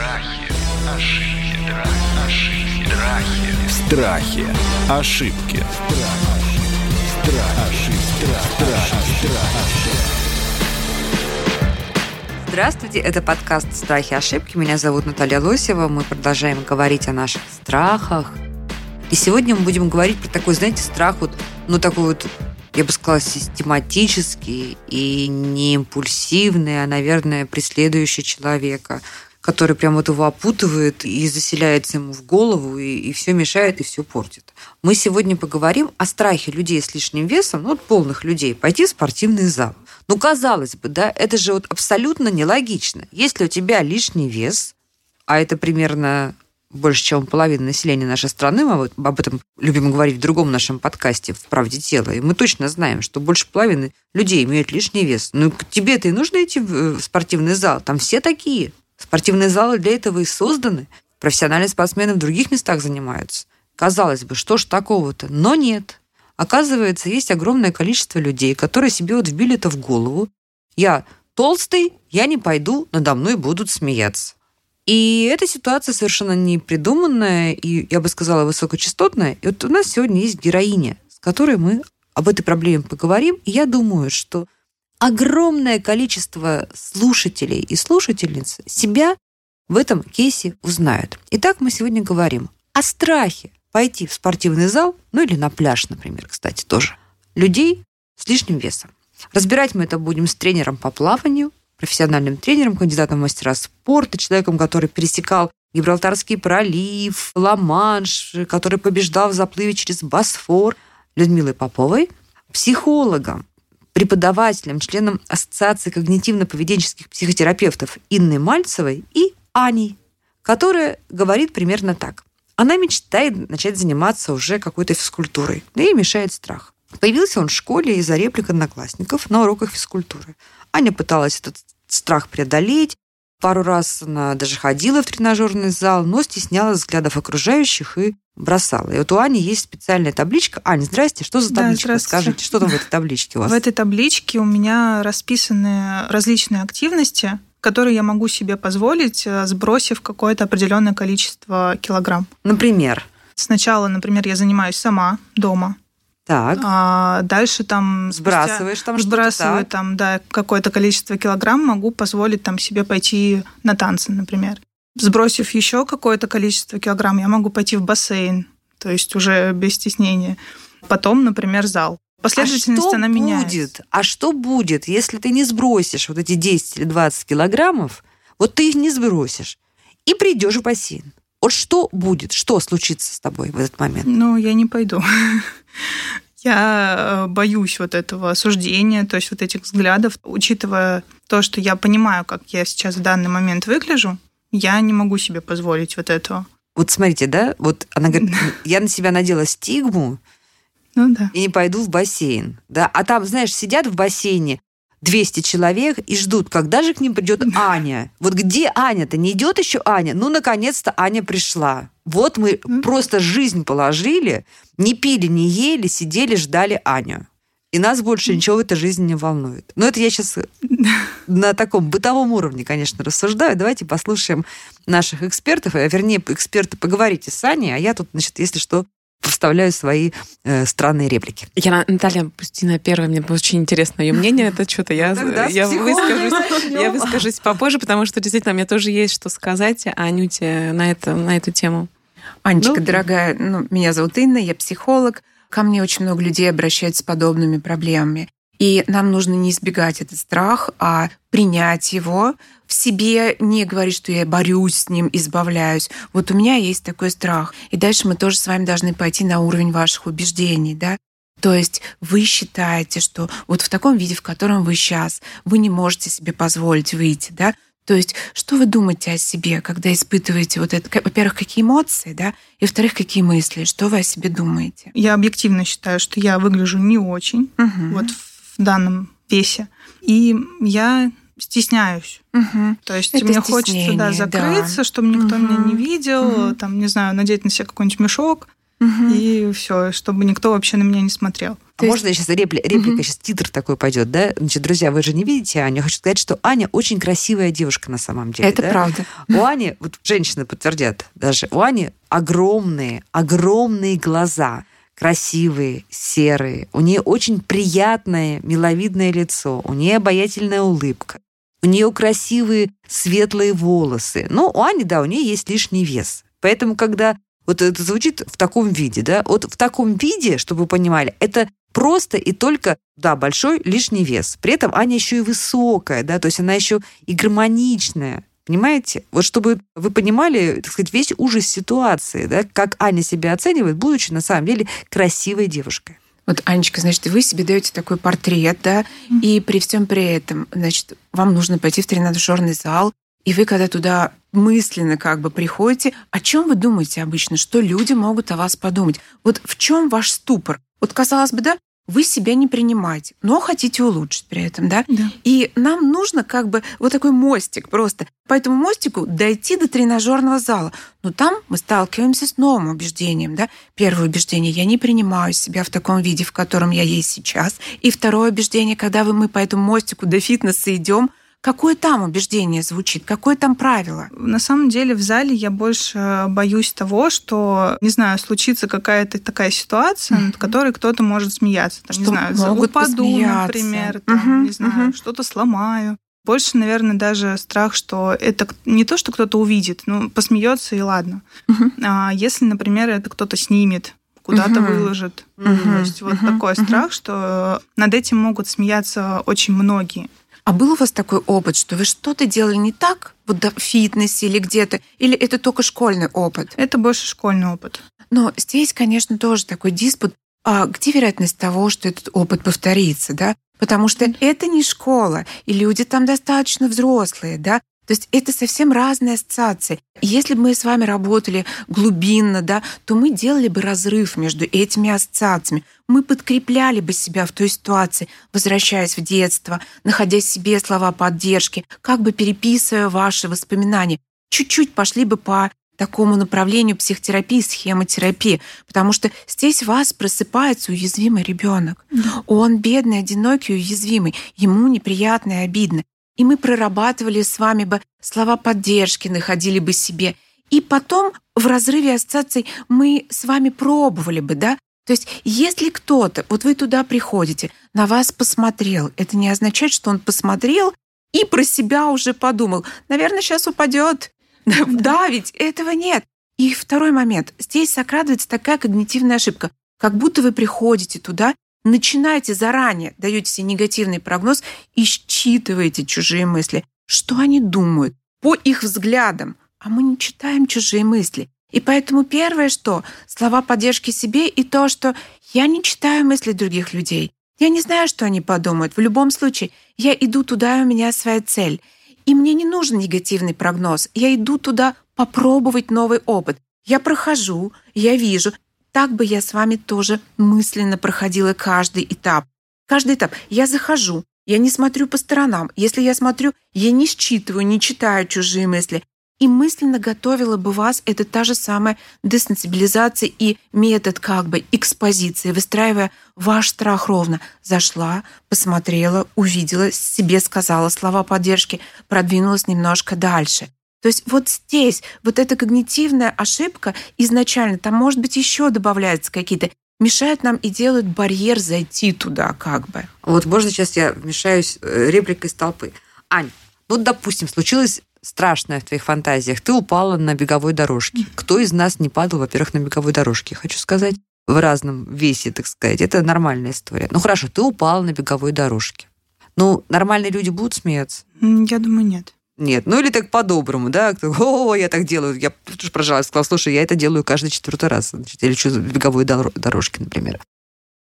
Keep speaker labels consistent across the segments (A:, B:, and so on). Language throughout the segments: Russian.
A: Страхи, ошибки, ошибки, страхи, ошибки.
B: Здравствуйте, это подкаст «Страхи и ошибки». Меня зовут Наталья Лосева. Мы продолжаем говорить о наших страхах. И сегодня мы будем говорить про такой, знаете, страх вот, ну такой вот, я бы сказала, систематический и не импульсивный, а, наверное, преследующий человека – который прям вот его опутывает и заселяется ему в голову, и, и все мешает, и все портит. Мы сегодня поговорим о страхе людей с лишним весом, ну, вот полных людей, пойти в спортивный зал. Ну, казалось бы, да, это же вот абсолютно нелогично. Если у тебя лишний вес, а это примерно больше, чем половина населения нашей страны, мы об этом любим говорить в другом нашем подкасте «В правде тела», и мы точно знаем, что больше половины людей имеют лишний вес. Ну, тебе-то и нужно идти в спортивный зал, там все такие. Спортивные залы для этого и созданы. Профессиональные спортсмены в других местах занимаются. Казалось бы, что ж такого-то? Но нет. Оказывается, есть огромное количество людей, которые себе вот вбили это в голову. Я толстый, я не пойду, надо мной будут смеяться. И эта ситуация совершенно не придуманная и, я бы сказала, высокочастотная. И вот у нас сегодня есть героиня, с которой мы об этой проблеме поговорим. И я думаю, что огромное количество слушателей и слушательниц себя в этом кейсе узнают. Итак, мы сегодня говорим о страхе пойти в спортивный зал, ну или на пляж, например, кстати, тоже, людей с лишним весом. Разбирать мы это будем с тренером по плаванию, профессиональным тренером, кандидатом в мастера спорта, человеком, который пересекал Гибралтарский пролив, Ла-Манш, который побеждал в заплыве через Босфор, Людмилой Поповой, психологом, преподавателем, членом Ассоциации когнитивно-поведенческих психотерапевтов Инной Мальцевой и Аней, которая говорит примерно так. Она мечтает начать заниматься уже какой-то физкультурой, да ей мешает страх. Появился он в школе из-за реплик одноклассников на уроках физкультуры. Аня пыталась этот страх преодолеть, Пару раз она даже ходила в тренажерный зал, но стеснялась взглядов окружающих и бросала. И вот у Ани есть специальная табличка. Аня, здрасте, что за табличка? Да, Скажите, что там в этой табличке у вас?
C: В этой табличке у меня расписаны различные активности, которые я могу себе позволить, э, сбросив какое-то определенное количество килограмм.
B: Например?
C: Сначала, например, я занимаюсь сама дома.
B: Так.
C: А дальше там
B: сбрасываешь там
C: сбрасываю там да какое-то количество килограмм, могу позволить там себе пойти на танцы, например. Сбросив еще какое-то количество килограмм, я могу пойти в бассейн, то есть уже без стеснения. Потом, например, зал. Последовательность а
B: что
C: она
B: будет?
C: меняется.
B: А что будет, если ты не сбросишь вот эти 10 или 20 килограммов, вот ты их не сбросишь, и придешь в бассейн? Вот что будет, что случится с тобой в этот момент?
C: Ну, я не пойду. Я э, боюсь вот этого осуждения, то есть вот этих взглядов, учитывая то, что я понимаю, как я сейчас в данный момент выгляжу, я не могу себе позволить вот этого.
B: Вот смотрите, да, вот она говорит, я на себя надела стигму,
C: ну да.
B: И не пойду в бассейн. Да? А там, знаешь, сидят в бассейне 200 человек и ждут, когда же к ним придет Аня. Вот где Аня-то? Не идет еще Аня? Ну, наконец-то Аня пришла. Вот мы просто жизнь положили, не пили, не ели, сидели, ждали Аню. И нас больше ничего в этой жизни не волнует. Но это я сейчас на таком бытовом уровне, конечно, рассуждаю. Давайте послушаем наших экспертов, а вернее, эксперты, поговорите с Аней, а я тут, значит, если что, вставляю свои э, странные реплики.
D: Я, Наталья Пустина первая, мне очень интересно ее мнение. Это что-то я, я, выскажусь, я выскажусь попозже, потому что действительно мне тоже есть что сказать Анюте на, это, на эту тему.
E: Анечка, ну, дорогая, ну, меня зовут Инна, я психолог. Ко мне очень много людей обращаются с подобными проблемами. И нам нужно не избегать этот страх, а принять его в себе, не говорить, что я борюсь с ним, избавляюсь. Вот у меня есть такой страх. И дальше мы тоже с вами должны пойти на уровень ваших убеждений, да? То есть вы считаете, что вот в таком виде, в котором вы сейчас, вы не можете себе позволить выйти, да? То есть, что вы думаете о себе, когда испытываете вот это? Во-первых, какие эмоции, да? И во-вторых, какие мысли? Что вы о себе думаете?
C: Я объективно считаю, что я выгляжу не очень угу. вот в данном весе. И я стесняюсь. Угу. То есть это мне хочется да, закрыться, да. чтобы никто угу. меня не видел, угу. там, не знаю, надеть на себя какой-нибудь мешок. угу. и все, чтобы никто вообще на меня не смотрел.
B: А есть... можно сейчас репли... реплика, угу. сейчас титр такой пойдет, да? Значит, друзья, вы же не видите Аню. Я хочу сказать, что Аня очень красивая девушка на самом деле.
E: Это
B: да?
E: правда.
B: У Ани, вот женщины подтвердят даже, у Ани огромные, огромные глаза красивые, серые. У нее очень приятное, миловидное лицо. У нее обаятельная улыбка. У нее красивые светлые волосы. Но у Ани, да, у нее есть лишний вес. Поэтому, когда вот это звучит в таком виде, да, вот в таком виде, чтобы вы понимали, это просто и только, да, большой лишний вес. При этом Аня еще и высокая, да, то есть она еще и гармоничная. Понимаете? Вот чтобы вы понимали, так сказать, весь ужас ситуации, да, как Аня себя оценивает, будучи на самом деле красивой девушкой.
E: Вот, Анечка, значит, вы себе даете такой портрет, да, mm-hmm. и при всем при этом, значит, вам нужно пойти в тренажерный зал, и вы, когда туда мысленно как бы приходите, о чем вы думаете обычно, что люди могут о вас подумать? Вот в чем ваш ступор? Вот, казалось бы, да, вы себя не принимаете, но хотите улучшить при этом, да?
C: да?
E: И нам нужно как бы вот такой мостик просто. По этому мостику дойти до тренажерного зала. Но там мы сталкиваемся с новым убеждением, да? Первое убеждение – я не принимаю себя в таком виде, в котором я есть сейчас. И второе убеждение, когда мы по этому мостику до фитнеса идем, Какое там убеждение звучит? Какое там правило?
C: На самом деле в зале я больше боюсь того, что, не знаю, случится какая-то такая ситуация, mm-hmm. над которой кто-то может смеяться. Там, что не знаю,
E: могут
C: упаду, например, там, mm-hmm. не знаю, mm-hmm. что-то сломаю. Больше, наверное, даже страх, что это не то, что кто-то увидит, ну, посмеется и ладно. Uh-huh. А если, например, это кто-то снимет, куда-то uh-huh. выложит. Uh-huh. То есть вот uh-huh. такой uh-huh. страх, что над этим могут смеяться очень многие.
E: А был у вас такой опыт, что вы что-то делали не так, вот в фитнесе или где-то, или это только школьный опыт?
C: Это больше школьный опыт.
E: Но здесь, конечно, тоже такой диспут. А где вероятность того, что этот опыт повторится, да? Потому что это не школа, и люди там достаточно взрослые, да? То есть это совсем разные ассоциации. Если бы мы с вами работали глубинно, да, то мы делали бы разрыв между этими ассоциациями. Мы подкрепляли бы себя в той ситуации, возвращаясь в детство, находя себе слова поддержки, как бы переписывая ваши воспоминания. Чуть-чуть пошли бы по такому направлению психотерапии, схемотерапии, потому что здесь у вас просыпается уязвимый ребенок. Он бедный, одинокий, уязвимый, ему неприятно и обидно и мы прорабатывали с вами бы слова поддержки, находили бы себе. И потом в разрыве ассоциаций мы с вами пробовали бы, да? То есть если кто-то, вот вы туда приходите, на вас посмотрел, это не означает, что он посмотрел и про себя уже подумал, наверное, сейчас упадет. Да, ведь этого нет. И второй момент. Здесь сокрадывается такая когнитивная ошибка. Как будто вы приходите туда начинаете заранее, даете себе негативный прогноз и считываете чужие мысли. Что они думают по их взглядам? А мы не читаем чужие мысли. И поэтому первое, что слова поддержки себе и то, что я не читаю мысли других людей. Я не знаю, что они подумают. В любом случае, я иду туда, у меня своя цель. И мне не нужен негативный прогноз. Я иду туда попробовать новый опыт. Я прохожу, я вижу, так бы я с вами тоже мысленно проходила каждый этап. Каждый этап. Я захожу, я не смотрю по сторонам. Если я смотрю, я не считываю, не читаю чужие мысли. И мысленно готовила бы вас, это та же самая десенсибилизация и метод как бы экспозиции, выстраивая ваш страх ровно. Зашла, посмотрела, увидела, себе сказала слова поддержки, продвинулась немножко дальше – то есть вот здесь вот эта когнитивная ошибка изначально, там, может быть, еще добавляются какие-то мешают нам и делают барьер зайти туда как бы.
B: Вот можно сейчас я вмешаюсь э, репликой из толпы. Ань, ну, допустим, случилось страшное в твоих фантазиях. Ты упала на беговой дорожке. Кто из нас не падал, во-первых, на беговой дорожке? Хочу сказать, в разном весе, так сказать. Это нормальная история. Ну, хорошо, ты упала на беговой дорожке. Ну, нормальные люди будут смеяться?
C: Я думаю, нет.
B: Нет, ну или так по-доброму, да, о, я так делаю, я тоже прожала, сказала, слушай, я это делаю каждый четвертый раз, значит, я лечу беговые дорожки, например.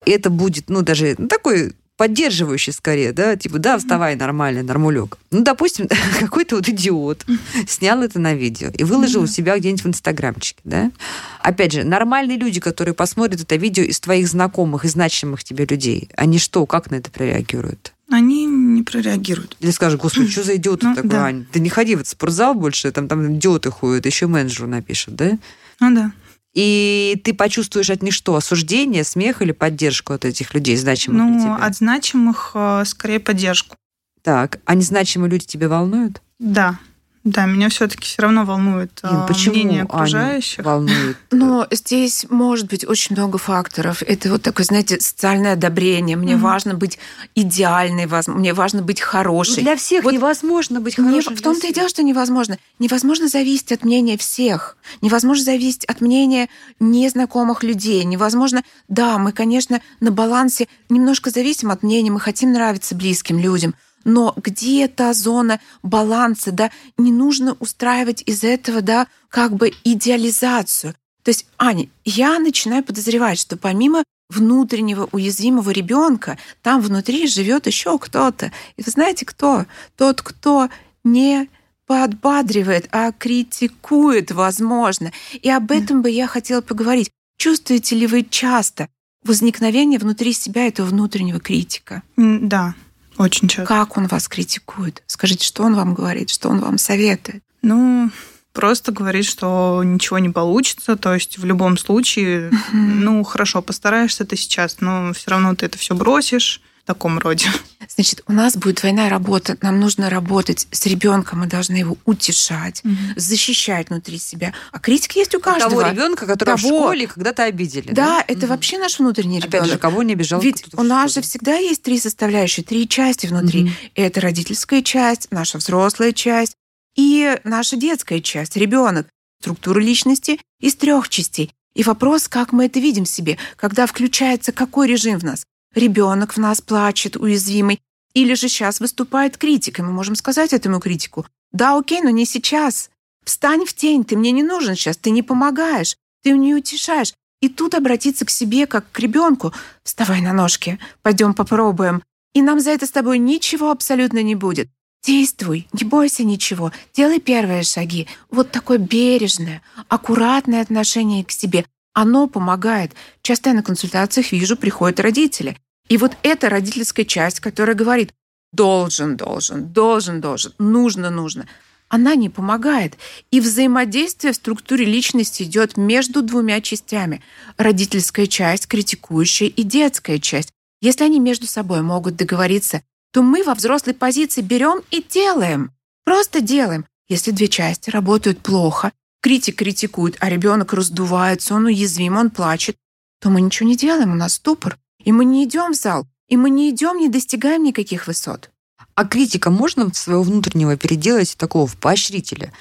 B: И это будет, ну, даже ну, такой поддерживающий скорее, да, типа, да, вставай нормально, нормулек. Ну, допустим, какой-то вот идиот снял это на видео и выложил у себя где-нибудь в инстаграмчике, да. Опять же, нормальные люди, которые посмотрят это видео из твоих знакомых и значимых тебе людей, они что, как на это прореагируют?
C: Они не прореагируют.
B: Или скажут, господи, что за идиот ну, такой, да. Ань? Ты не ходи в этот спортзал больше, там, там идиоты ходят, еще менеджеру напишут, да?
C: Ну да.
B: и ты почувствуешь от них что? Осуждение, смех или поддержку от этих людей, значимых
C: ну,
B: для тебя?
C: от значимых э, скорее поддержку.
B: Так, а незначимые люди тебя волнуют?
C: Да. Да, меня все-таки все равно волнует Ин,
B: а, почему
C: мнение окружающих.
B: Аню волнует?
E: Но здесь может быть очень много факторов. Это вот такое, знаете, социальное одобрение. Мне mm-hmm. важно быть идеальной, мне важно быть хорошей.
B: Ну, для всех вот невозможно быть хорошей.
E: Не, в том-то и дело, что невозможно. Невозможно зависеть от мнения всех. Невозможно зависеть от мнения незнакомых людей. Невозможно, да, мы, конечно, на балансе немножко зависим от мнения, мы хотим нравиться близким людям, но где та зона баланса, да, не нужно устраивать из этого, да, как бы идеализацию. То есть, Аня, я начинаю подозревать, что помимо внутреннего уязвимого ребенка, там внутри живет еще кто-то. И вы знаете кто? Тот, кто не подбадривает, а критикует, возможно. И об этом бы я хотела поговорить. Чувствуете ли вы часто возникновение внутри себя этого внутреннего критика?
C: Да, очень часто.
E: Как он вас критикует? Скажите, что он вам говорит, что он вам советует?
C: Ну, просто говорит, что ничего не получится, то есть в любом случае, ну, хорошо, постараешься ты сейчас, но все равно ты это все бросишь в таком роде.
E: Значит, у нас будет двойная работа. Нам нужно работать с ребенком, мы должны его утешать, угу. защищать внутри себя. А критика есть у каждого.
B: Того ребенка, которого того... в школе когда-то обидели.
E: Да, да? это угу. вообще наш внутренний ребенок.
B: Опять же, кого не обижал?
E: Ведь у нас же всегда есть три составляющие, три части внутри. Угу. Это родительская часть, наша взрослая часть и наша детская часть, ребенок. Структура личности из трех частей. И вопрос, как мы это видим в себе, когда включается какой режим в нас ребенок в нас плачет, уязвимый, или же сейчас выступает критик, и мы можем сказать этому критику, да, окей, но не сейчас. Встань в тень, ты мне не нужен сейчас, ты не помогаешь, ты не утешаешь. И тут обратиться к себе, как к ребенку. Вставай на ножки, пойдем попробуем. И нам за это с тобой ничего абсолютно не будет. Действуй, не бойся ничего, делай первые шаги. Вот такое бережное, аккуратное отношение к себе. Оно помогает. Часто я на консультациях вижу, приходят родители. И вот эта родительская часть, которая говорит, должен, должен, должен, должен, нужно, нужно, она не помогает. И взаимодействие в структуре личности идет между двумя частями. Родительская часть, критикующая, и детская часть. Если они между собой могут договориться, то мы во взрослой позиции берем и делаем. Просто делаем. Если две части работают плохо, критик критикует, а ребенок раздувается, он уязвим, он плачет, то мы ничего не делаем, у нас ступор. И мы не идем в зал, и мы не идем, не достигаем никаких высот.
B: А критика можно своего внутреннего переделать такого в поощрителя,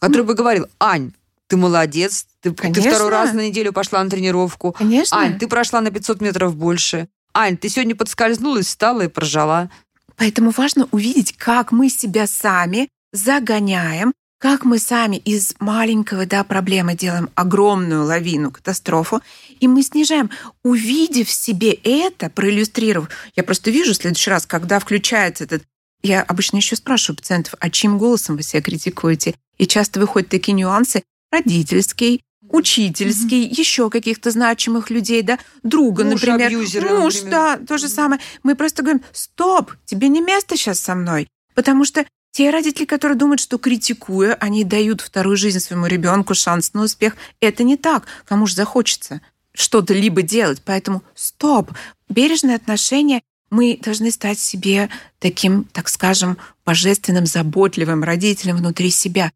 B: который ну, бы говорил, Ань, ты молодец, ты, ты второй раз на неделю пошла на тренировку.
E: Конечно.
B: Ань, ты прошла на 500 метров больше. Ань, ты сегодня подскользнулась, встала и прожала.
E: Поэтому важно увидеть, как мы себя сами загоняем как мы сами из маленького да, проблемы делаем огромную лавину, катастрофу, и мы снижаем, увидев в себе это, проиллюстрировав. Я просто вижу в следующий раз, когда включается этот... Я обычно еще спрашиваю пациентов, а чьим голосом вы себя критикуете? И часто выходят такие нюансы родительский, учительский, mm-hmm. еще каких-то значимых людей, да, друга,
B: Муж,
E: например,
B: абьюзеры,
E: муж,
B: например.
E: да, то же самое. Мы просто говорим, стоп, тебе не место сейчас со мной, потому что те родители, которые думают, что критикуя, они дают вторую жизнь своему ребенку, шанс на успех, это не так. Кому же захочется что-то либо делать. Поэтому стоп. Бережное отношение мы должны стать себе таким, так скажем, божественным, заботливым родителем внутри себя.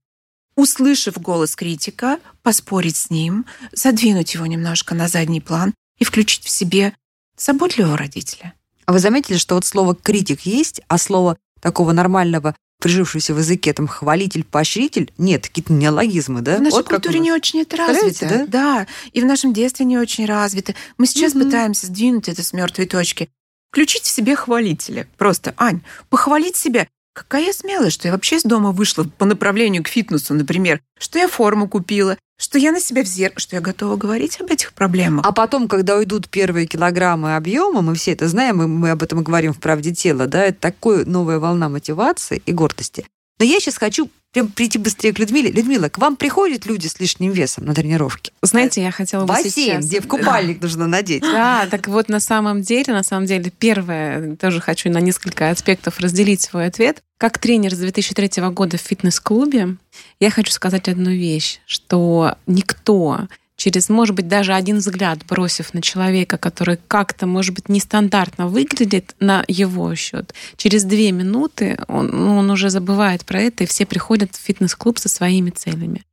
E: Услышав голос критика, поспорить с ним, задвинуть его немножко на задний план и включить в себе заботливого родителя.
B: А вы заметили, что вот слово «критик» есть, а слово такого нормального прижившийся в языке, там, хвалитель, поощритель, нет, какие-то неологизмы, да?
E: В нашей вот культуре не очень это развито. Да? да, и в нашем детстве не очень развито. Мы сейчас угу. пытаемся сдвинуть это с мертвой точки. Включить в себе хвалителя. Просто, Ань, похвалить себя. Какая я смелая, что я вообще из дома вышла по направлению к фитнесу, например, что я форму купила, что я на себя в зеркало, что я готова говорить об этих проблемах.
B: А потом, когда уйдут первые килограммы объема, мы все это знаем, и мы об этом говорим в «Правде тела», да, это такая новая волна мотивации и гордости. Но я сейчас хочу прям прийти быстрее к Людмиле. Людмила, к вам приходят люди с лишним весом на тренировки?
D: Знаете, я хотела бы
B: Бассейн,
D: сейчас...
B: где в купальник нужно надеть.
D: Да, так вот на самом деле, на самом деле, первое, тоже хочу на несколько аспектов разделить свой ответ. Как тренер с 2003 года в фитнес-клубе, я хочу сказать одну вещь, что никто через, может быть, даже один взгляд, бросив на человека, который как-то, может быть, нестандартно выглядит на его счет, через две минуты он, ну, он уже забывает про это, и все приходят в фитнес-клуб со своими целями.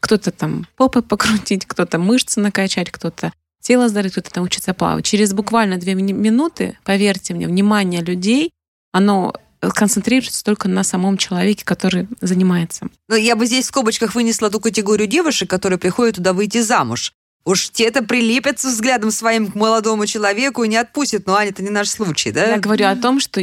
D: Кто-то там попы покрутить, кто-то мышцы накачать, кто-то тело сдать, кто-то научиться плавать. Через буквально две минуты, поверьте мне, внимание людей, оно концентрируется только на самом человеке, который занимается.
B: Но я бы здесь в скобочках вынесла ту категорию девушек, которые приходят туда выйти замуж. Уж те-то прилепятся взглядом своим к молодому человеку и не отпустят. Но, Аня, это не наш случай, да?
D: Я говорю о том, что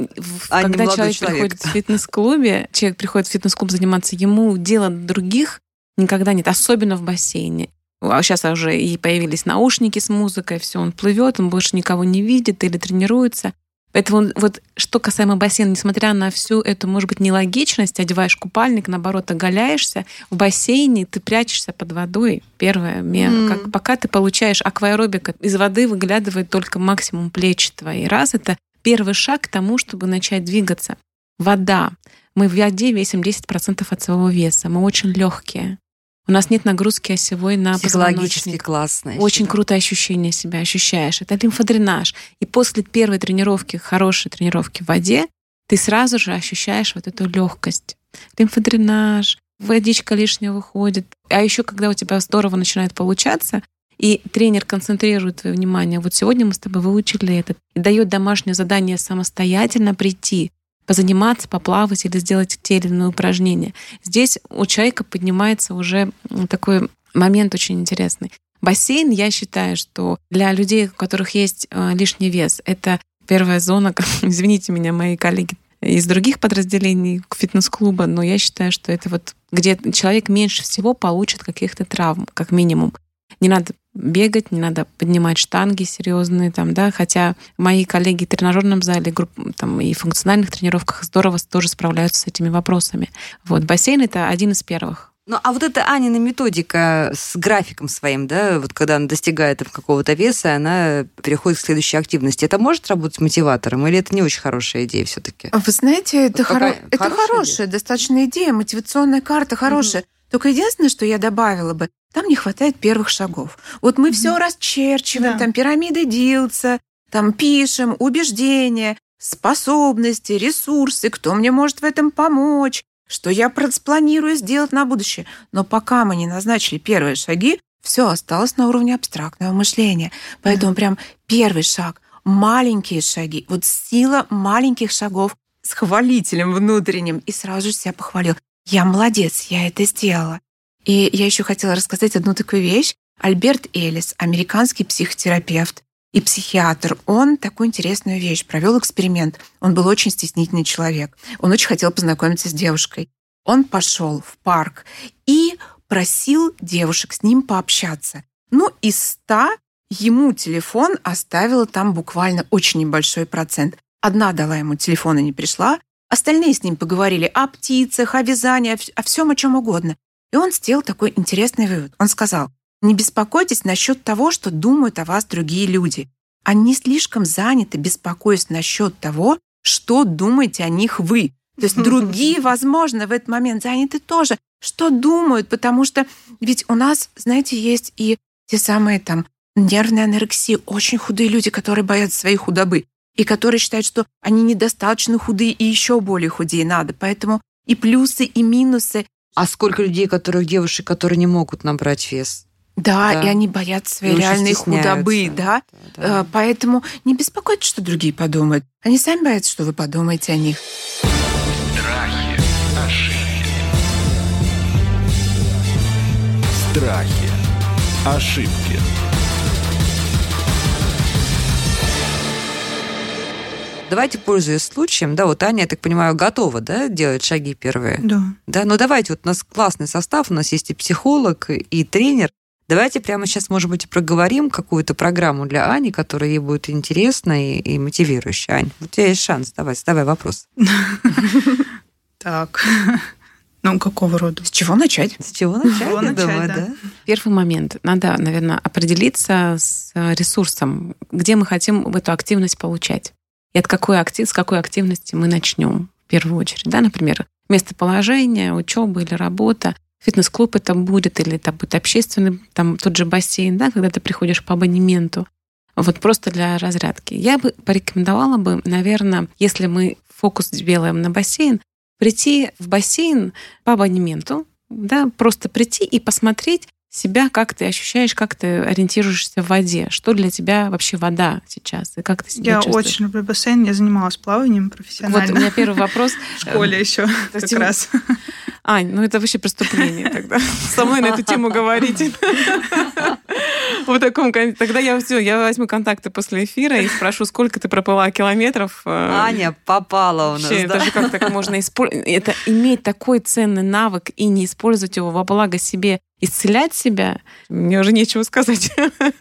D: а когда человек, человек приходит в фитнес-клубе, человек приходит в фитнес-клуб заниматься, ему дело других никогда нет, особенно в бассейне. А сейчас уже и появились наушники с музыкой, все, он плывет, он больше никого не видит или тренируется. Поэтому вот что касаемо бассейна, несмотря на всю эту, может быть, нелогичность, одеваешь купальник, наоборот, оголяешься, в бассейне ты прячешься под водой. Первое, mm. как, пока ты получаешь акваэробика, из воды выглядывает только максимум плечи твои. Раз это первый шаг к тому, чтобы начать двигаться. Вода. Мы в воде весим 10% от своего веса. Мы очень легкие. У нас нет нагрузки осевой на позвоночник.
B: классно.
D: Очень да. крутое ощущение себя ощущаешь. Это лимфодренаж. И после первой тренировки, хорошей тренировки в воде, ты сразу же ощущаешь вот эту легкость. Лимфодренаж, водичка лишняя выходит. А еще, когда у тебя здорово начинает получаться, и тренер концентрирует твое внимание. Вот сегодня мы с тобой выучили это. И дает домашнее задание самостоятельно прийти позаниматься, поплавать или сделать те или иные упражнения. Здесь у человека поднимается уже такой момент очень интересный. Бассейн, я считаю, что для людей, у которых есть э, лишний вес, это первая зона, извините меня, мои коллеги из других подразделений фитнес-клуба, но я считаю, что это вот где человек меньше всего получит каких-то травм, как минимум. Не надо бегать, не надо поднимать штанги серьезные, там, да, хотя мои коллеги в тренажерном зале групп, там, и функциональных тренировках здорово тоже справляются с этими вопросами. Вот, бассейн — это один из первых.
B: Ну, а вот эта Анина методика с графиком своим, да, вот когда она достигает какого-то веса, она переходит к следующей активности. Это может работать мотиватором или это не очень хорошая идея все-таки?
E: Вы знаете, это, вот хоро... это хорошая, идея? достаточно идея, мотивационная карта хорошая. Угу. Только единственное, что я добавила бы, там не хватает первых шагов. Вот мы mm-hmm. все расчерчиваем, да. там пирамиды Дилца, там пишем убеждения, способности, ресурсы, кто мне может в этом помочь, что я спланирую сделать на будущее. Но пока мы не назначили первые шаги, все осталось на уровне абстрактного мышления. Поэтому mm-hmm. прям первый шаг, маленькие шаги, вот сила маленьких шагов с хвалителем внутренним, и сразу же себя похвалил. Я молодец, я это сделала. И я еще хотела рассказать одну такую вещь. Альберт Элис, американский психотерапевт и психиатр, он такую интересную вещь провел эксперимент. Он был очень стеснительный человек. Он очень хотел познакомиться с девушкой. Он пошел в парк и просил девушек с ним пообщаться. Ну, из ста ему телефон оставила там буквально очень небольшой процент. Одна дала ему телефон и не пришла, остальные с ним поговорили о птицах, о вязании, о всем, о чем угодно. И он сделал такой интересный вывод. Он сказал, не беспокойтесь насчет того, что думают о вас другие люди. Они слишком заняты, беспокоясь насчет того, что думаете о них вы. То есть другие, возможно, в этот момент заняты тоже, что думают, потому что ведь у нас, знаете, есть и те самые там нервные анорексии, очень худые люди, которые боятся своей худобы и которые считают, что они недостаточно худые и еще более худее надо. Поэтому и плюсы, и минусы,
B: а сколько людей, которых девушек, которые не могут набрать вес?
E: Да, да. и они боятся своей и реальной худобы, да? Да, да. Поэтому не беспокойтесь, что другие подумают. Они сами боятся, что вы подумаете о них.
A: Страхи, ошибки. Страхи, ошибки.
B: Давайте, пользуясь случаем, да, вот Аня, я так понимаю, готова, да, делать шаги первые?
C: Да.
B: Да, ну давайте, вот у нас классный состав, у нас есть и психолог, и тренер. Давайте прямо сейчас, может быть, проговорим какую-то программу для Ани, которая ей будет интересна и, и мотивирующая. Ань, у тебя есть шанс. Давай, задавай вопрос.
C: Так. Ну, какого рода?
E: С чего начать?
B: С чего начать, думаю, да. да.
D: Первый момент. Надо, наверное, определиться с ресурсом, где мы хотим эту активность получать и от какой актив, с какой активности мы начнем в первую очередь. Да, например, местоположение, учеба или работа. фитнес-клуб это будет, или это будет общественный, там тот же бассейн, да, когда ты приходишь по абонементу, вот просто для разрядки. Я бы порекомендовала бы, наверное, если мы фокус делаем на бассейн, прийти в бассейн по абонементу, да, просто прийти и посмотреть себя, как ты ощущаешь, как ты ориентируешься в воде, что для тебя вообще вода сейчас, и как ты себя
C: Я
D: чувствуешь.
C: очень люблю бассейн, я занималась плаванием профессионально.
D: Вот у меня первый вопрос.
C: В школе еще
D: то есть
C: как раз.
D: Ань, ну это вообще преступление тогда. Со мной на эту тему говорить. В таком Тогда я все, я возьму контакты после эфира и спрошу, сколько ты проплыла километров. э,
B: Аня попала у нас,
D: Вообще,
B: да?
D: даже как так можно использовать? Это иметь такой ценный навык и не использовать его во благо себе, исцелять себя, мне уже нечего сказать.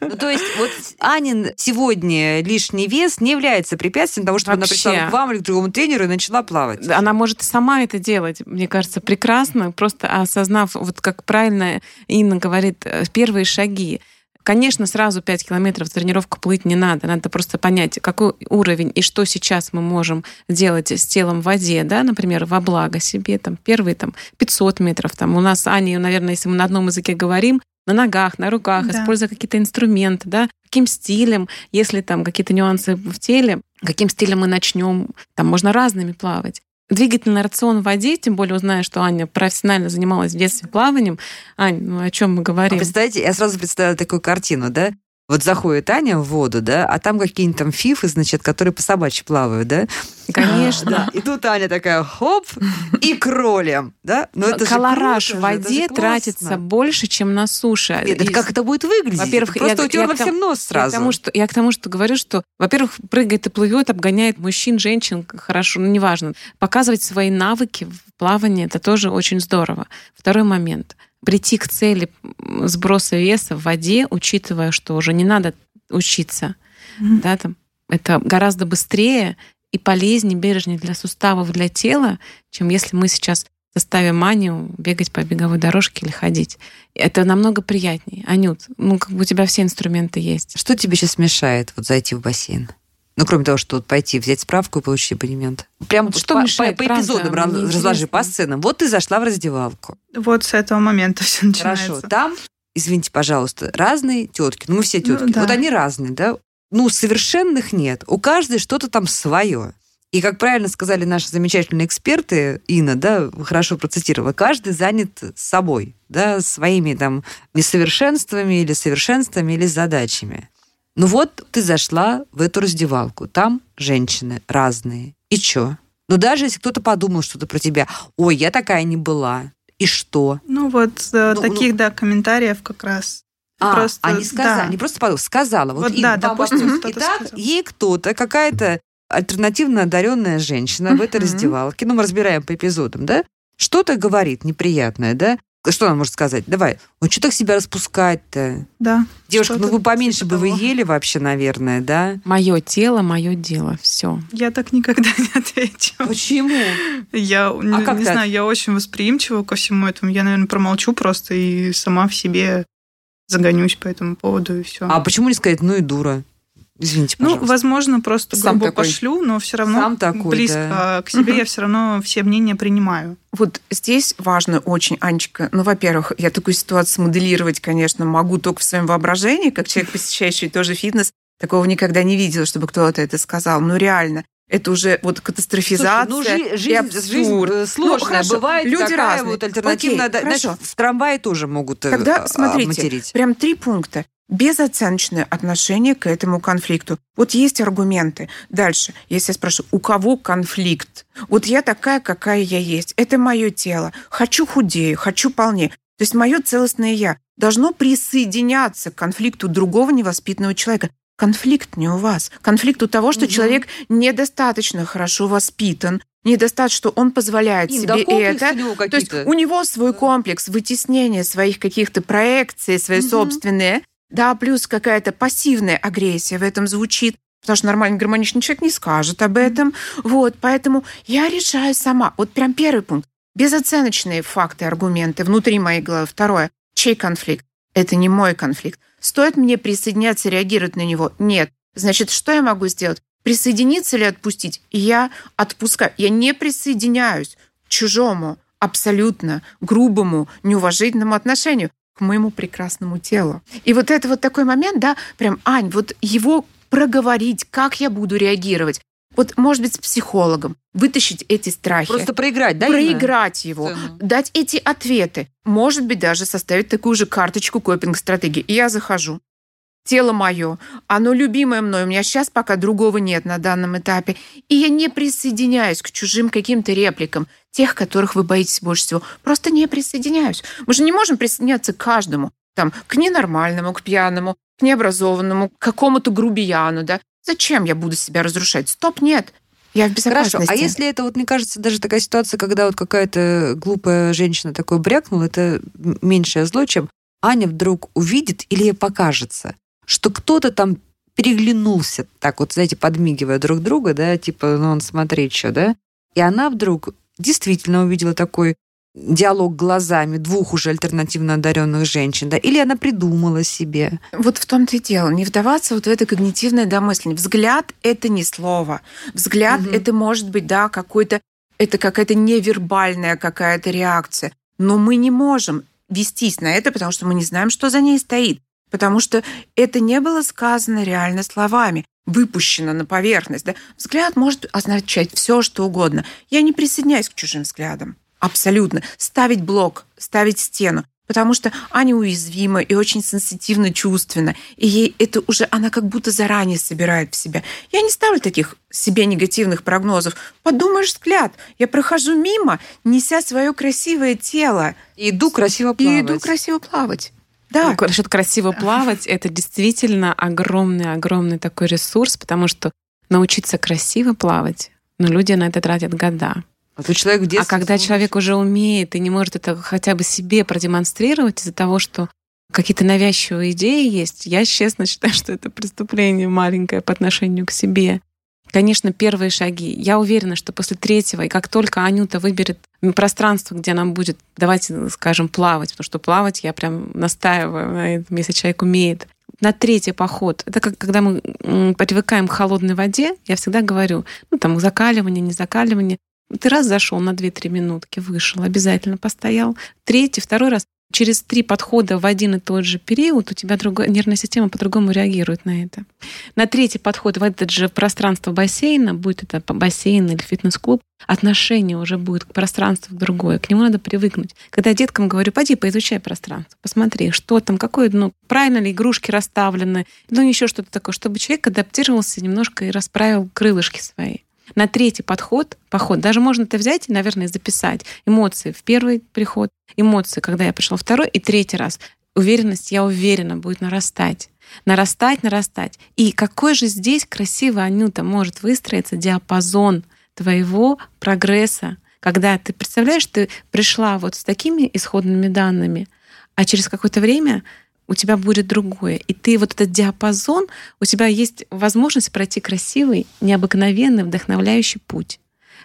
B: Ну, то есть вот Анин сегодня лишний вес не является препятствием того, чтобы она
D: Вообще.
B: пришла к вам или к другому тренеру и начала плавать.
D: Она может и сама это делать, мне кажется, прекрасно, просто осознав, вот как правильно Инна говорит, э, первые шаги. Конечно, сразу 5 километров тренировку плыть не надо. Надо просто понять, какой уровень и что сейчас мы можем делать с телом в воде, да, например, во благо себе. Там, первые там, 500 метров. Там, у нас, Аня, наверное, если мы на одном языке говорим, на ногах, на руках,
C: Да.
D: используя какие-то инструменты, да, каким стилем, если там какие-то нюансы в теле, каким стилем мы начнем, там можно разными плавать. Двигательный рацион в воде, тем более узная, что Аня профессионально занималась в детстве плаванием. Ань, ну о чем мы
B: А
D: говорим?
B: представляете, я сразу представила такую картину, да? Вот заходит Аня в воду, да, а там какие-нибудь там фифы, значит, которые по собачьи плавают, да?
D: Конечно.
B: Да. И тут Аня такая, хоп, и кролем, да? Но это
D: Колораж в воде тратится больше, чем на суше.
B: Нет, это как это будет выглядеть?
D: Во-первых,
B: Это просто
D: я-
B: утерла
D: я
B: всем нос
D: Я к,
B: сразу.
D: тому, что, я к тому, что говорю, что, во-первых, прыгает и плывет, обгоняет мужчин, женщин, хорошо, ну, неважно. Показывать свои навыки в плавании, это тоже очень здорово. Второй момент. Прийти к цели сброса веса в воде, учитывая, что уже не надо учиться,
C: Мгм.
D: да, там, это гораздо быстрее и полезнее, бережнее для суставов, для тела, чем если мы сейчас заставим Аню бегать по беговой дорожке или ходить. Это намного приятнее. Анют, ну, как бы у тебя все инструменты есть.
B: Что тебе сейчас мешает вот зайти в бассейн? Ну, кроме того, что вот пойти взять справку и получить абонемент. Прям
D: Что
B: по,
D: мешает,
B: по, по эпизодам разложи по сценам. Вот ты зашла в раздевалку.
C: Вот с этого момента все начинается.
B: Хорошо. Там, извините, пожалуйста, разные тетки. Ну, мы все тетки.
C: Ну, да.
B: Вот они разные, да? Ну, совершенных нет. У каждой что-то там свое. И, как правильно сказали наши замечательные эксперты, Инна, да, хорошо процитировала, каждый занят собой, да, своими там несовершенствами или совершенствами или задачами. Ну вот ты зашла в эту раздевалку, там женщины разные. И чё? Ну даже если кто-то подумал что-то про тебя, ой, я такая не была. И что?
C: Ну вот э,
B: Ну,
C: таких, да, комментариев как раз.
B: А,
C: Просто,
B: они сказали,
C: да.
B: не просто подумала, сказала. Вот,
C: Вот
B: им,
C: да, допустим, кто-то
B: Итак,
C: сказал.
B: ей кто-то, какая-то альтернативно одаренная женщина в этой раздевалке, ну, мы разбираем по эпизодам, да, что-то говорит неприятное, да, что она может сказать? Давай, ну что так себя распускать-то?
C: Да.
B: Девушка, ну вы поменьше
C: типа
B: бы вы
C: того.
B: ели вообще, наверное, да?
D: Мое тело, мое дело. Все.
C: Я так никогда не отвечу.
B: Почему?
C: Я не,
B: А как
C: не знаю, я очень восприимчива ко всему этому. Я, наверное, промолчу просто и сама в себе загонюсь по этому поводу и все.
B: А почему не сказать, ну и дура? Извините,
C: ну,
B: пожалуйста.
C: возможно, просто
E: Сам
C: грубо
E: такой.
C: пошлю, но все равно
B: Сам такой,
C: близко к себе я все равно все мнения принимаю.
E: Вот здесь важно очень, Анечка, ну, во-первых, я такую ситуацию моделировать, конечно, могу только в своем воображении, как человек, посещающий тоже фитнес, такого никогда не видела, чтобы кто-то это сказал. Ну, реально, это уже вот катастрофизация
B: Слушай, ну, жи-
E: и
B: жизнь,
E: абсурд.
B: жизнь э, сложная.
E: Ну, хорошо,
B: Бывает
E: люди
B: такая
E: разные.
B: вот альтернативная.
E: Окей,
B: да, знаешь,
E: хорошо.
B: в трамвае тоже могут э,
E: Тогда
B: а,
E: смотрите,
B: материть.
E: Прям три пункта. Безоценочное отношение к этому конфликту. Вот есть аргументы. Дальше, если я спрошу, у кого конфликт? Вот я такая, какая я есть. Это мое тело. Хочу худею, хочу полнее. То есть мое целостное я должно присоединяться к конфликту другого невоспитанного человека. Конфликт не у вас. Конфликт у того, что
B: Мгм.
E: человек недостаточно хорошо воспитан, недостаточно, что он позволяет
B: Им, да,
E: себе
B: комплексы
E: это.
B: у него
E: То есть у него свой комплекс вытеснения своих каких-то проекций, свои
B: Мгм.
E: собственные, да, плюс какая-то пассивная агрессия в этом звучит, потому что нормальный гармоничный человек не скажет об этом. Вот, поэтому я решаю сама. Вот прям первый пункт. Безоценочные факты, аргументы внутри моей головы. Второе. Чей конфликт? Это не мой конфликт. Стоит мне присоединяться, реагировать на него? Нет. Значит, что я могу сделать? Присоединиться или отпустить? Я отпускаю. Я не присоединяюсь к чужому абсолютно грубому, неуважительному отношению к моему прекрасному телу. И вот это вот такой момент, да, прям, Ань, вот его проговорить, как я буду реагировать. Вот, может быть, с психологом вытащить эти страхи.
B: Просто проиграть, да?
E: Проиграть его,
B: Цену.
E: дать эти ответы. Может быть, даже составить такую же карточку копинг-стратегии. И я захожу. Тело мое, оно любимое мной, у меня сейчас пока другого нет на данном этапе. И я не присоединяюсь к чужим каким-то репликам, тех, которых вы боитесь больше всего. Просто не присоединяюсь. Мы же не можем присоединяться к каждому. Там, к ненормальному, к пьяному, к необразованному, к какому-то грубияну, да. Зачем я буду себя разрушать? Стоп, нет. Я в безопасности.
B: Хорошо, а если это, вот мне кажется, даже такая ситуация, когда вот какая-то глупая женщина такое брякнула, это меньшее зло, чем Аня вдруг увидит или ей покажется, что кто-то там переглянулся, так вот, знаете, подмигивая друг друга, да, типа, ну, он смотри, что, да, и она вдруг действительно увидела такой диалог глазами двух уже альтернативно одаренных женщин, да, или она придумала себе.
E: Вот в том-то и дело. Не вдаваться вот в это когнитивное домысление. Взгляд — это не слово. Взгляд
B: Мгм.
E: — это может быть, да, какой-то... Это какая-то невербальная какая-то реакция. Но мы не можем вестись на это, потому что мы не знаем, что за ней стоит. Потому что это не было сказано реально словами, выпущено на поверхность. Да? Взгляд может означать все, что угодно. Я не присоединяюсь к чужим взглядам. Абсолютно. Ставить блок, ставить стену. Потому что Аня уязвима и очень сенситивно чувственна. И ей это уже, она как будто заранее собирает в себя. Я не ставлю таких себе негативных прогнозов. Подумаешь, взгляд. Я прохожу мимо, неся свое красивое тело.
B: И иду красиво плавать.
E: И иду красиво плавать. Да.
D: Ну, Насчет красиво плавать, это действительно огромный-огромный такой ресурс, потому что научиться красиво плавать, но люди на это тратят года.
B: А то человек в детстве...
D: А когда человек уже умеет и не может это хотя бы себе продемонстрировать из-за того, что какие-то навязчивые идеи есть, я честно считаю, что это преступление маленькое по отношению к себе. Конечно, первые шаги. Я уверена, что после третьего, и как только Анюта выберет пространство, где нам будет, давайте скажем, плавать, потому что плавать я прям настаиваю на этом, если человек умеет. На третий поход, это как когда мы привыкаем к холодной воде, я всегда говорю, ну там закаливание, не закаливание, ты раз зашел на 2-3 минутки, вышел, обязательно постоял. Третий, второй раз. Через три подхода в один и тот же период у тебя другая нервная система по-другому реагирует на это. На третий подход в этот же пространство бассейна, будет это бассейн или фитнес-клуб, отношение уже будет к пространству другое, к нему надо привыкнуть. Когда деткам говорю, пойди поизучай пространство, посмотри, что там, какое, ну, правильно ли игрушки расставлены, ну, еще что-то такое, чтобы человек адаптировался немножко и расправил крылышки свои. На третий подход, поход, даже можно это взять и, наверное, записать. Эмоции в первый приход, эмоции, когда я пришел второй и третий раз. Уверенность, я уверена, будет нарастать. Нарастать, нарастать. И какой же здесь красиво, Анюта, может выстроиться диапазон твоего прогресса, когда ты представляешь, ты пришла вот с такими исходными данными, а через какое-то время у тебя будет другое. И ты вот этот диапазон, у тебя есть возможность пройти красивый, необыкновенный, вдохновляющий путь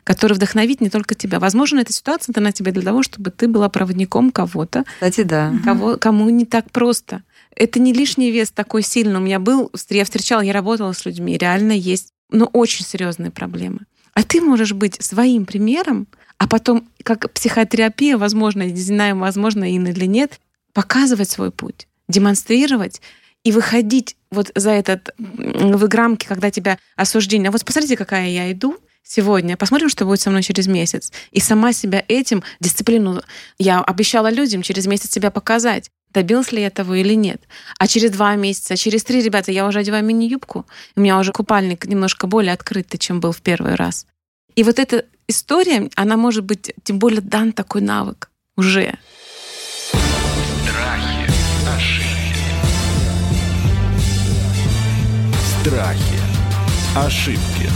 D: который вдохновит не только тебя. Возможно, эта ситуация дана тебе для того, чтобы ты была проводником кого-то,
B: Кстати, да.
D: кого, кому не так просто. Это не лишний вес такой сильный. У меня был, я встречала, я работала с людьми, реально есть, ну, очень серьезные проблемы. А ты можешь быть своим примером, а потом, как психотерапия, возможно, не знаю, возможно, Инна или нет, показывать свой путь демонстрировать и выходить вот за этот в рамки, когда тебя осуждение. А вот посмотрите, какая я иду сегодня. Посмотрим, что будет со мной через месяц. И сама себя этим, дисциплину, я обещала людям через месяц себя показать. Добилась ли я этого или нет? А через два месяца, через три, ребята, я уже одеваю мини-юбку. У меня уже купальник немножко более открытый, чем был в первый раз. И вот эта история, она может быть, тем более дан такой навык уже.
A: Страхи, ошибки.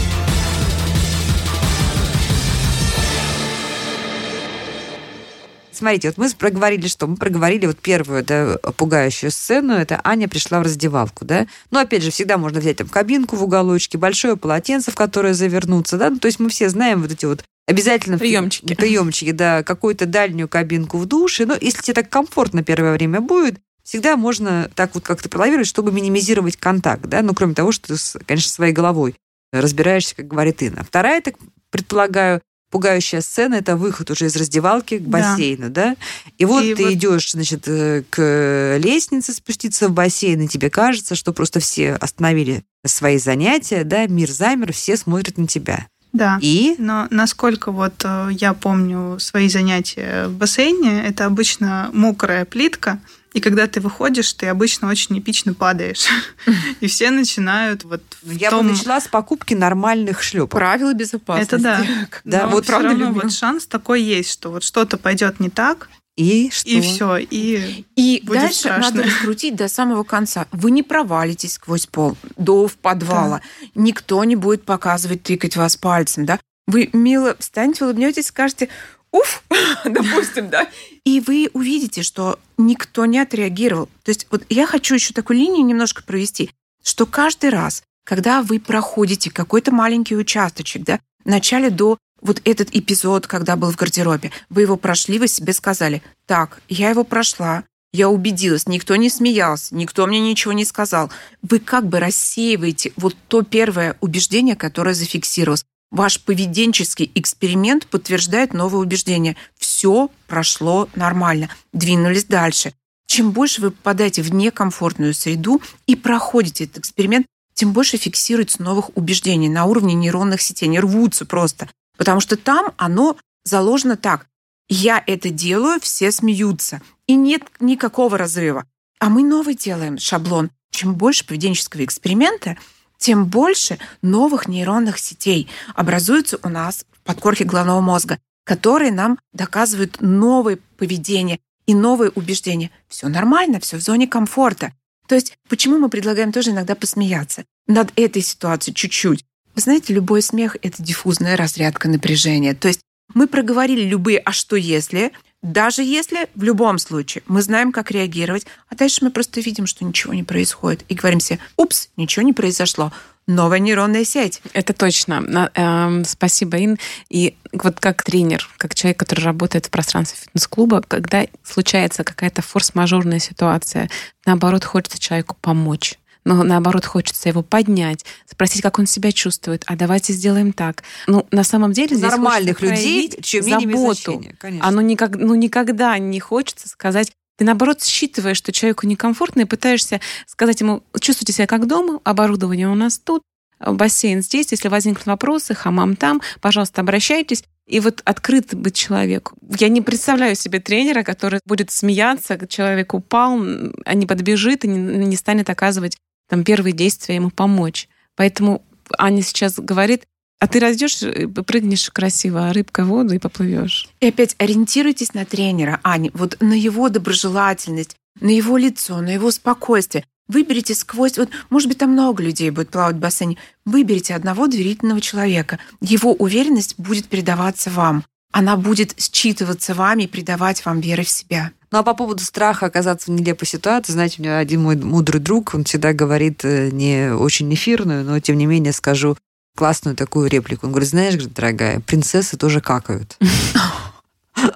B: Смотрите, вот мы проговорили, что мы проговорили вот первую да, пугающую сцену. Это Аня пришла в раздевалку, да. Ну, опять же, всегда можно взять там кабинку в уголочке, большое полотенце, в которое завернуться, да. Ну, то есть мы все знаем вот эти вот обязательно
D: Приемчики.
B: приемчики, да, какую-то дальнюю кабинку в душе. Но если тебе так комфортно первое время будет, всегда можно так вот как-то пролавировать, чтобы минимизировать контакт, да. Ну, кроме того, что ты, конечно, своей головой разбираешься, как говорит Инна. Вторая, так предполагаю, пугающая сцена это выход уже из раздевалки к
C: Да.
B: бассейну, да? И вот
C: И
B: ты
C: вот-
B: идешь, значит, э, к лестнице спуститься в бассейн, и тебе кажется, что просто все остановили свои занятия, да, мир замер, все смотрят на тебя.
C: Да.
B: И
C: Но насколько вот э, я помню свои занятия в бассейне, это обычно мокрая плитка, и когда ты выходишь, ты обычно очень эпично падаешь. И все начинают вот в
B: я
C: том...
B: бы начала с покупки нормальных шлепок.
E: Правила безопасности.
C: Это да.
B: Да,
C: Но
B: вот
E: правда
C: равно
E: любим.
C: вот шанс такой есть, что вот что-то пойдет не так,
B: И что?
C: и все, и
E: И
C: Будет
E: дальше
C: страшно.
E: надо раскрутить до самого конца. Вы не провалитесь сквозь пол до в подвала. Никто не будет показывать, тыкать вас пальцем, да? Вы мило встанете, улыбнетесь, скажете уф, допустим, да, и вы увидите, что никто не отреагировал. То есть вот я хочу еще такую линию немножко провести, что каждый раз, когда вы проходите какой-то маленький участочек, да, вначале до вот этот эпизод, когда был в гардеробе, вы его прошли, вы себе сказали, так, я его прошла, я убедилась, никто не смеялся, никто мне ничего не сказал. Вы как бы рассеиваете вот то первое убеждение, которое зафиксировалось. Ваш поведенческий эксперимент подтверждает новое убеждение. Все прошло нормально. Двинулись дальше. Чем больше вы попадаете в некомфортную среду и проходите этот эксперимент, тем больше фиксируется новых убеждений на уровне нейронных сетей. Они рвутся просто. Потому что там оно заложено так. Я это делаю, все смеются. И нет никакого разрыва. А мы новый делаем шаблон. Чем больше поведенческого эксперимента, тем больше новых нейронных сетей образуется у нас в подкорке головного мозга, которые нам доказывают новое поведение и новые убеждения. Все нормально, все в зоне комфорта. То есть почему мы предлагаем тоже иногда посмеяться над этой ситуацией чуть-чуть? Вы знаете, любой смех — это диффузная разрядка напряжения. То есть мы проговорили любые «а что если?», даже если в любом случае мы знаем, как реагировать, а дальше мы просто видим, что ничего не происходит, и говорим себе «упс, ничего не произошло». Новая нейронная сеть.
D: Это точно. Эм, Спасибо, Ин. И вот как тренер, как человек, который работает в пространстве фитнес-клуба, когда случается какая-то форс-мажорная ситуация, наоборот, хочется человеку помочь. Но наоборот, хочется его поднять, спросить, как он себя чувствует, а давайте сделаем так. Ну, на самом деле здесь
B: Нормальных людей, имеет
D: заботу.
B: конечно.
D: Оно никак, ну, никогда не хочется сказать, ты, наоборот, считываешь, что человеку некомфортно, и пытаешься сказать ему, чувствуйте себя как дома, оборудование у нас тут, бассейн здесь, если возникнут вопросы, хамам там, пожалуйста, обращайтесь. И вот открыт быть человеку. Я не представляю себе тренера, который будет смеяться, человек упал, а не подбежит и не, не станет оказывать там первые действия ему помочь. Поэтому Аня сейчас говорит, а ты раздешь, прыгнешь красиво рыбкой в воду и поплывешь.
E: И опять ориентируйтесь на тренера, Аня, вот на его доброжелательность, на его лицо, на его спокойствие. Выберите сквозь... Вот, может быть, там много людей будет плавать в бассейне. Выберите одного доверительного человека. Его уверенность будет передаваться вам. Она будет считываться вами и придавать вам веры в себя.
B: Ну а по поводу страха оказаться в нелепой ситуации, знаете, у меня один мой мудрый друг, он всегда говорит э, не очень эфирную, но тем не менее скажу классную такую реплику. Он говорит, знаешь, дорогая, принцессы тоже какают.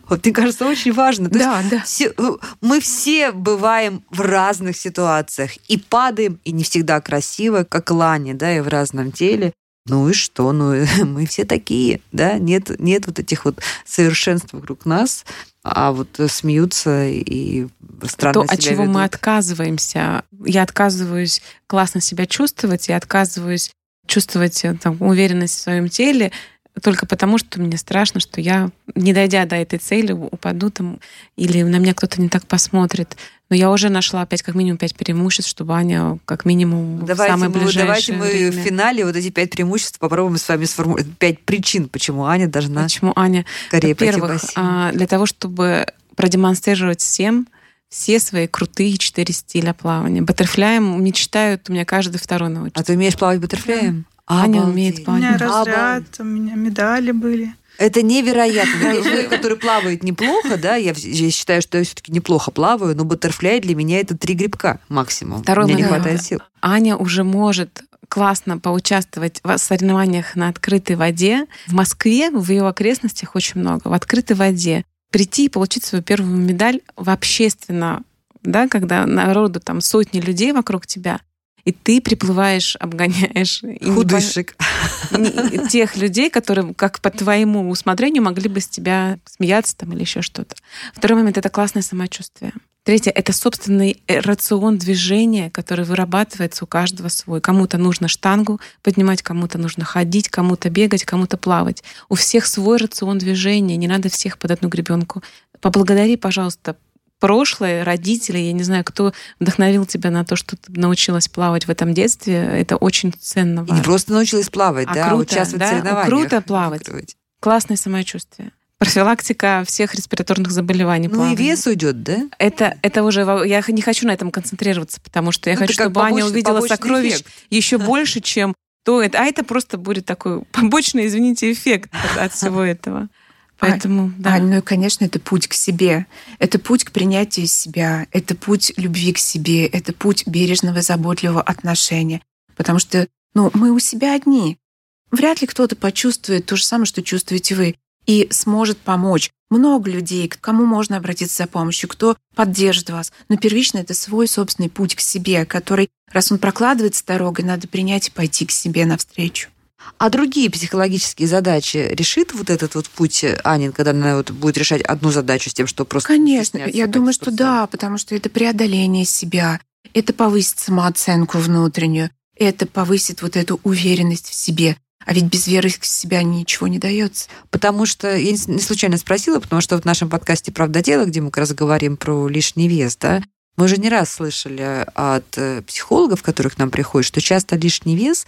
B: Вот мне кажется, очень важно. То есть
E: Да, да.
B: все- э, мы все бываем в разных ситуациях и падаем, и не всегда красиво, как Лани, да, и в разном теле. Ну и что? Ну, мы все такие, да? Нет, нет вот этих вот совершенств вокруг нас, а вот смеются и странно
D: То, от
B: себя
D: чего мы
B: ведут.
D: отказываемся. Я отказываюсь классно себя чувствовать, я отказываюсь чувствовать э, там, уверенность в своем теле только потому, что мне страшно, что я, не дойдя до этой цели, упаду там, или на меня кто-то не так посмотрит. Но я уже нашла опять как минимум пять преимуществ, чтобы Аня как минимум в
B: Давайте
D: самое
B: мы,
D: ближайшее
B: давайте мы
D: время...
B: в финале вот эти пять преимуществ попробуем с вами сформулировать. Пять причин, почему Аня должна
D: Почему Аня?
B: скорее в
D: Во-первых, а, для того, чтобы продемонстрировать всем все свои крутые четыре стиля плавания. Баттерфляем мечтают у меня каждый второй научится.
B: А ты умеешь плавать баттерфляем?
D: Аня
B: Обалдеть.
D: умеет
C: У
D: плавать.
C: меня
D: Понятно.
C: разряд, у меня медали были.
B: Это невероятно. Я человек, который плавает неплохо, да, я, я считаю, что я все-таки неплохо плаваю, но баттерфляй для меня это три грибка максимум.
D: Второй
B: Мне не хватает сил.
D: Аня уже может классно поучаствовать в соревнованиях на открытой воде. В Москве, в ее окрестностях очень много. В открытой воде прийти и получить свою первую медаль в общественно, да, когда народу там сотни людей вокруг тебя, И ты приплываешь, обгоняешь
B: Худышек.
D: не- тех людей, которые, как по твоему усмотрению, могли бы с тебя смеяться там или еще что-то. Второй момент — это классное самочувствие. Третье — это собственный э, рацион движения, который вырабатывается у каждого свой. Кому-то нужно штангу поднимать, кому-то нужно ходить, кому-то бегать, кому-то плавать. У всех свой рацион движения, не надо всех под одну гребенку. Поблагодари, пожалуйста, прошлое, родителей, я не знаю, кто вдохновил тебя на то, что ты научилась плавать в этом детстве. Это очень ценно.
B: И не
D: важно.
B: просто научилась плавать,
D: А
B: да,
D: круто,
B: участвовать
D: да,
B: в соревнованиях.
D: круто плавать. Классное самочувствие. Профилактика всех респираторных заболеваний.
B: Ну и
D: плавания.
B: вес уйдет, да?
D: Это, это уже... Я не хочу на этом концентрироваться, потому что я
B: Ну,
D: хочу, чтобы Аня
B: побочный-
D: увидела
B: побочный
D: сокровищ
B: эффект.
D: еще больше, чем то это. А это просто будет такой побочный, извините, эффект от, от всего этого. Поэтому, да.
E: Ань, ну и, конечно, это путь к себе. Это путь к принятию себя. Это путь любви к себе. Это путь бережного и заботливого отношения. Потому что ну, мы у себя одни. Вряд ли кто-то почувствует то же самое, что чувствуете вы, и сможет помочь. Много людей, к кому можно обратиться за помощью, кто поддержит вас. Но первично это свой собственный путь к себе, который, раз он прокладывается дорогой, надо принять и пойти к себе навстречу.
B: А другие психологические задачи решит вот этот вот путь Анин, когда она вот будет решать одну задачу с тем, что просто... не
E: Конечно, я думаю, что да, потому что это преодоление себя, это повысит самооценку внутреннюю, это повысит вот эту уверенность в себе. А ведь без веры в себя ничего не дается.
B: Потому что я не не случайно спросила, потому что в нашем подкасте «Правда дело», где мы как раз говорим про лишний вес, да, мы уже не раз слышали от э, психологов, которые к нам приходят, что часто лишний вес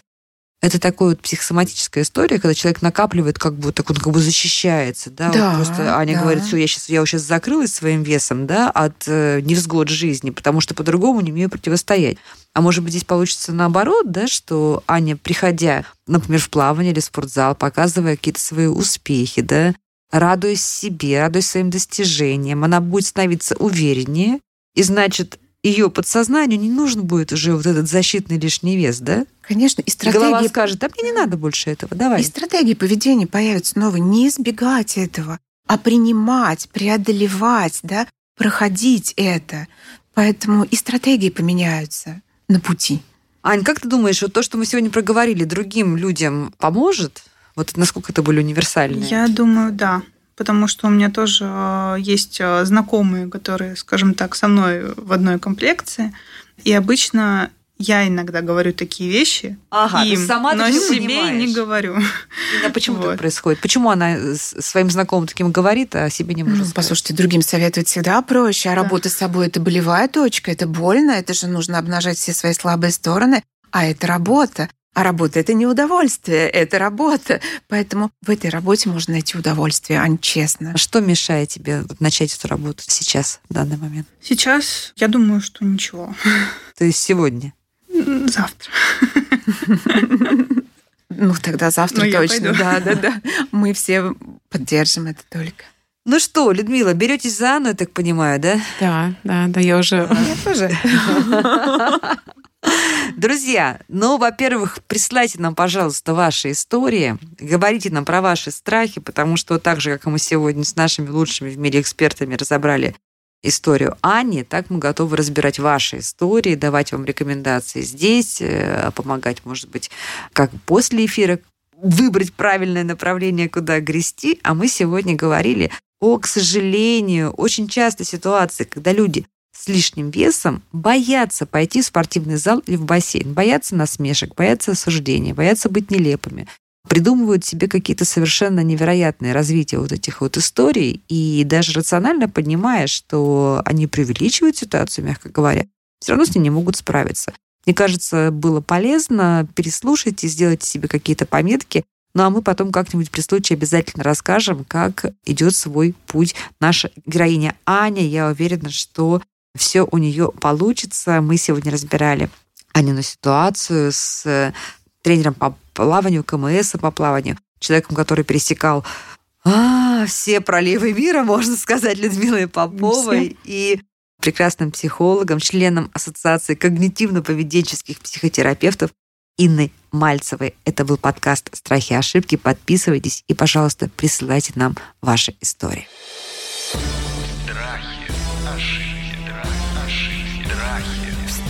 B: это такая вот психосоматическая история, когда человек накапливает, как бы так он как бы защищается, да, Вот
E: Да,
B: просто Аня
E: да.
B: говорит, все, я сейчас я сейчас закрылась своим весом, да, от э, невзгод жизни, потому что по-другому не умею противостоять. А может быть, здесь получится наоборот, да, что Аня, приходя, например, в плавание или в спортзал, показывая какие-то свои успехи, да, радуясь себе, радуясь своим достижениям, она будет становиться увереннее, и значит, ее подсознанию не нужен будет уже вот этот защитный лишний вес, да?
E: Конечно, и
B: И голова
E: стратегии,
B: скажет, а мне не надо больше этого, давай.
E: и стратегии поведения появятся новые. Не избегать этого, а принимать, преодолевать, да, проходить это. Поэтому и стратегии поменяются на пути.
B: Ань, как ты думаешь, вот то, что мы сегодня проговорили, другим людям поможет? Вот насколько это были универсальные?
C: Я думаю, да. Потому что у меня тоже э, есть э, знакомые, которые, скажем так, со мной в одной комплекции. И обычно я иногда говорю такие вещи
B: Ага,
C: им,
B: сама ты
C: но
B: всё
C: себе
B: понимаешь.
C: не говорю.
B: А почему так
C: Вот.
B: происходит? Почему она с- своим знакомым таким говорит, а себе не может
E: Ну,
B: сказать?
E: послушайте, другим советовать всегда проще, а
C: Да.
E: работа с собой это болевая точка, это больно, это же нужно обнажать все свои слабые стороны, а это работа. А работа это не удовольствие, это работа. Поэтому в этой работе можно найти удовольствие, Ань, честно.
B: А Что мешает тебе начать эту работу сейчас, в данный момент?
C: Сейчас я думаю, что ничего.
B: То есть сегодня?
C: Завтра.
E: Ну, тогда завтра
C: Ну,
E: точно. Да, да, да. Мы все поддержим это только.
B: Ну что, Людмила, беретесь за Анну, я так понимаю, да?
D: Да, да, да, я уже...
E: Я тоже.
B: Друзья, ну, во-первых, присылайте нам, пожалуйста, ваши истории, говорите нам про ваши страхи, потому что так же, как мы сегодня с нашими лучшими в мире экспертами разобрали историю Ани, так мы готовы разбирать ваши истории, давать вам рекомендации здесь, э, помогать, может быть, как после эфира выбрать правильное направление, куда грести. А мы сегодня говорили о, к сожалению, очень часто ситуации, когда люди с лишним весом боятся пойти в спортивный зал или в бассейн, боятся насмешек, боятся осуждения, боятся быть нелепыми, придумывают себе какие-то совершенно невероятные развития вот этих вот историй, и даже рационально понимая, что они преувеличивают ситуацию, мягко говоря, все равно с ней не могут справиться. Мне кажется, было полезно переслушать и сделать себе какие-то пометки, ну а мы потом как-нибудь при случае обязательно расскажем, как идет свой путь наша героиня Аня. Я уверена, что все у нее получится. Мы сегодня разбирали Анину ситуацию с тренером по плаванию, КМС по плаванию, человеком, который пересекал а, все проливы мира, можно сказать, Людмилой Поповой. И прекрасным психологом, членом Ассоциации когнитивно-поведенческих психотерапевтов Инной Мальцевой. Это был подкаст «Страхи и ошибки». Подписывайтесь и, пожалуйста, присылайте нам ваши истории.
A: Страхи.